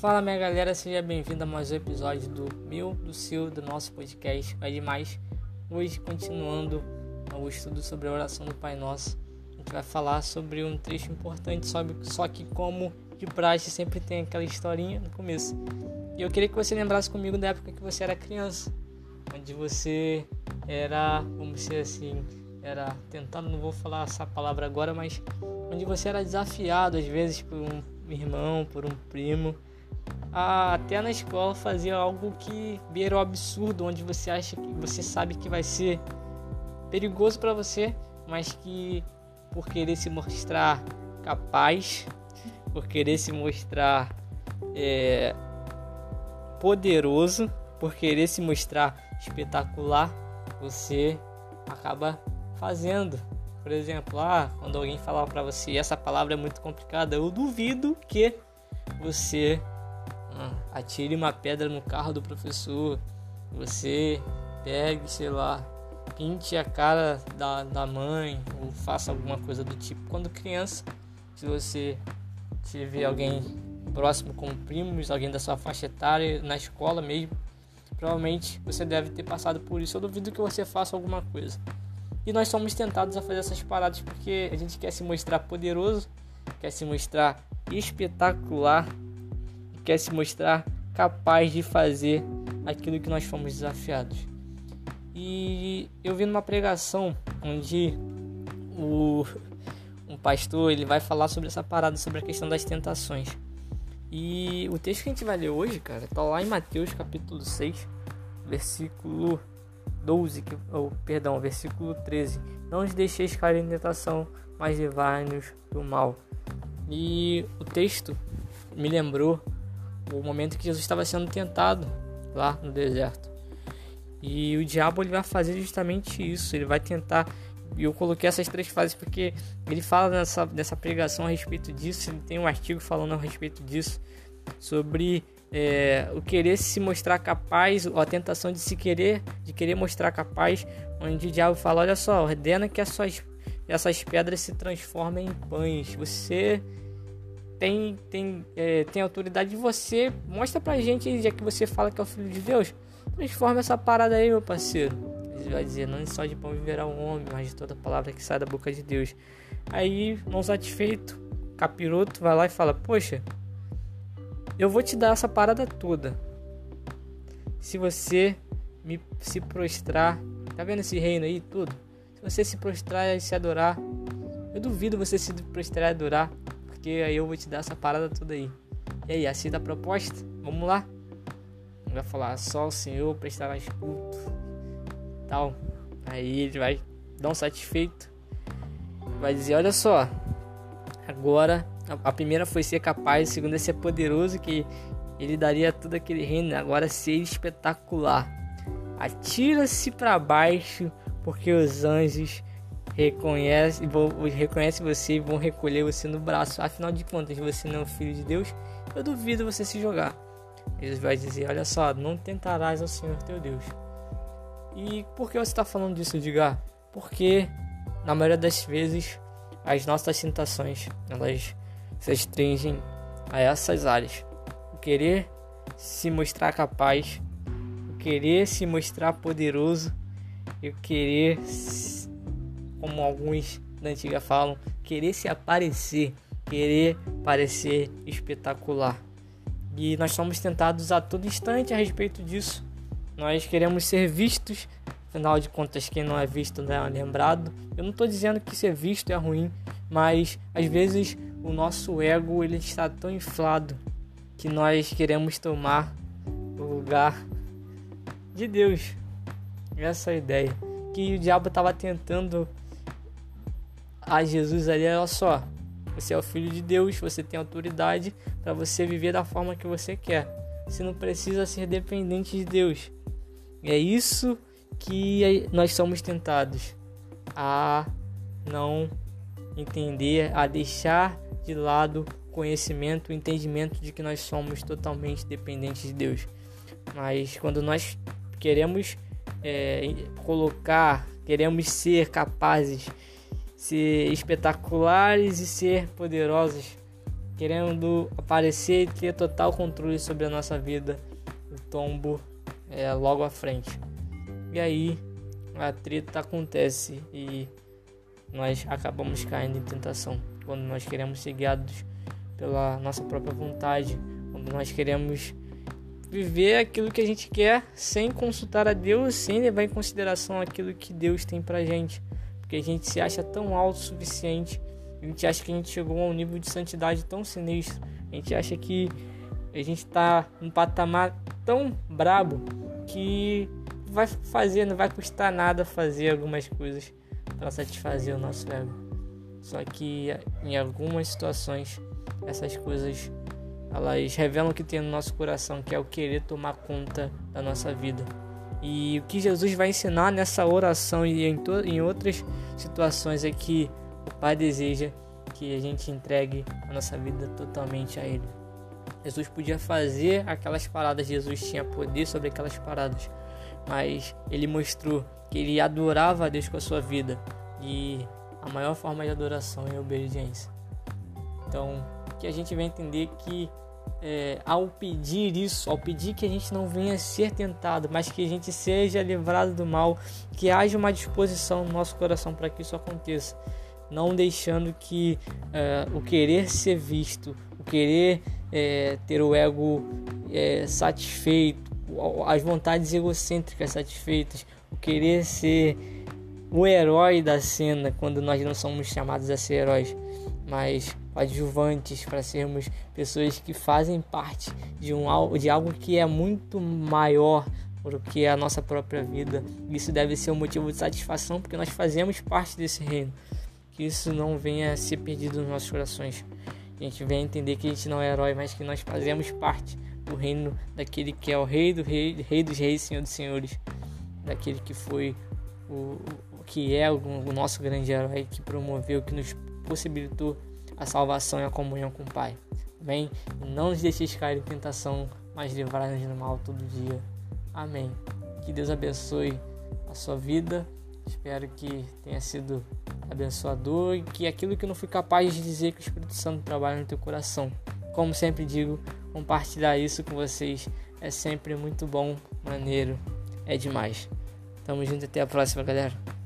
Fala minha galera, seja bem-vindo a mais um episódio do meu, do seu, do nosso podcast. Vai demais. Hoje, continuando o estudo sobre a oração do Pai Nosso, a gente vai falar sobre um trecho importante, só que como de praxe sempre tem aquela historinha no começo. E eu queria que você lembrasse comigo da época que você era criança, onde você era, vamos dizer assim, era tentando, não vou falar essa palavra agora, mas onde você era desafiado às vezes por um irmão, por um primo, até na escola fazer algo que beira o absurdo, onde você acha que você sabe que vai ser perigoso para você, mas que por querer se mostrar capaz, por querer se mostrar é, poderoso, por querer se mostrar espetacular, você acaba fazendo. Por exemplo, ah, quando alguém falar para você essa palavra é muito complicada, eu duvido que você atire uma pedra no carro do professor, você pegue, sei lá, pinte a cara da, da mãe ou faça alguma coisa do tipo. Quando criança, se você tiver alguém próximo como primos, alguém da sua faixa etária, na escola mesmo, provavelmente você deve ter passado por isso. Eu duvido que você faça alguma coisa. E nós somos tentados a fazer essas paradas porque a gente quer se mostrar poderoso, quer se mostrar espetacular, quer se mostrar capaz de fazer aquilo que nós fomos desafiados. E eu vi numa pregação onde o um pastor ele vai falar sobre essa parada, sobre a questão das tentações. E o texto que a gente vai ler hoje, cara, tá lá em Mateus capítulo 6, versículo 12, que, oh, perdão, versículo 13. Não os deixeis cair em tentação, mas livrai-nos do mal. E o texto me lembrou o momento que Jesus estava sendo tentado lá no deserto. E o diabo ele vai fazer justamente isso, ele vai tentar e eu coloquei essas três fases porque ele fala nessa, nessa pregação a respeito disso, ele tem um artigo falando a respeito disso, sobre é, o querer se mostrar capaz, a tentação de se querer, de querer mostrar capaz, onde o diabo fala, olha só, ordena que essas, essas pedras se transformem em pães. Você tem tem é, tem autoridade de você, mostra pra gente, já que você fala que é o filho de Deus, transforma essa parada aí, meu parceiro. Ele vai dizer, não só de pão viverá o homem, mas de toda palavra que sai da boca de Deus. Aí, não satisfeito, capiroto vai lá e fala, poxa, eu vou te dar essa parada toda. Se você me se prostrar, tá vendo esse reino aí tudo? Se você se prostrar e se adorar, eu duvido você se prostrar e adorar, porque aí eu vou te dar essa parada toda aí. E aí, assim da proposta? Vamos lá? Vai falar só o Senhor prestará culto. Tal. Aí ele vai dar um satisfeito. Vai dizer, olha só, agora a primeira foi ser capaz, a segunda é ser poderoso, que ele daria todo aquele reino. Agora ser espetacular. Atira-se para baixo, porque os anjos reconhecem, vão, reconhecem você e vão recolher você no braço. Afinal de contas, você não é um filho de Deus. Eu duvido você se jogar. Ele vai dizer: Olha só, não tentarás ao Senhor teu Deus. E por que você está falando disso, Edgar? Porque na maioria das vezes as nossas tentações elas se restringem a essas áreas. O querer se mostrar capaz, o querer se mostrar poderoso e o querer, como alguns da antiga falam, querer se aparecer, querer parecer espetacular. E nós somos tentados a todo instante a respeito disso. Nós queremos ser vistos, afinal de contas, quem não é visto não é lembrado. Eu não estou dizendo que ser visto é ruim, mas às vezes o nosso ego ele está tão inflado que nós queremos tomar o lugar de Deus. Essa é a ideia. Que o diabo estava tentando a Jesus ali, olha só. Você é o filho de Deus, você tem autoridade para você viver da forma que você quer. Você não precisa ser dependente de Deus. É isso que nós somos tentados a não entender, a deixar de lado o conhecimento, o entendimento de que nós somos totalmente dependentes de Deus. Mas quando nós queremos é, colocar, queremos ser capazes, ser espetaculares e ser poderosos, querendo aparecer e ter total controle sobre a nossa vida, o tombo é logo à frente. E aí a treta acontece e nós acabamos caindo em tentação. Quando nós queremos ser guiados pela nossa própria vontade, quando nós queremos viver aquilo que a gente quer sem consultar a Deus, sem levar em consideração aquilo que Deus tem pra gente, porque a gente se acha tão autossuficiente, a gente acha que a gente chegou a um nível de santidade tão sinistro, a gente acha que a gente tá num patamar tão brabo que vai fazer, não vai custar nada fazer algumas coisas para satisfazer o nosso ego. Só que em algumas situações essas coisas elas revelam o que tem no nosso coração, que é o querer tomar conta da nossa vida. E o que Jesus vai ensinar nessa oração e em, em outras situações é que o Pai deseja que a gente entregue a nossa vida totalmente a Ele. Jesus podia fazer aquelas paradas, Jesus tinha poder sobre aquelas paradas, mas ele mostrou que ele adorava a Deus com a sua vida e a maior forma de adoração é obediência. Então, que a gente vai entender que é, ao pedir isso, ao pedir que a gente não venha ser tentado, mas que a gente seja livrado do mal, que haja uma disposição no nosso coração para que isso aconteça, não deixando que é, o querer ser visto, o querer é, ter o ego é, satisfeito, as vontades egocêntricas satisfeitas, o querer ser o herói da cena quando nós não somos chamados a ser heróis, mas adjuvantes para sermos pessoas que fazem parte de um de algo que é muito maior do que a nossa própria vida. Isso deve ser um motivo de satisfação porque nós fazemos parte desse reino. Que isso não venha a ser perdido nos nossos corações. A gente venha entender que a gente não é herói, mas que nós fazemos parte do reino daquele que é o rei do rei, rei dos reis, senhor dos senhores, daquele que foi o, que é o nosso grande herói que promoveu, que nos possibilitou a salvação e a comunhão com o Pai. Amém? não nos deixeis cair em tentação, mas livrai-nos do mal todo dia. Amém. Que Deus abençoe a sua vida. Espero que tenha sido abençoador e que aquilo que não fui capaz de dizer que o Espírito Santo trabalha no teu coração. Como sempre digo, compartilhar isso com vocês é sempre muito bom, maneiro, é demais. Tamo junto até a próxima, galera.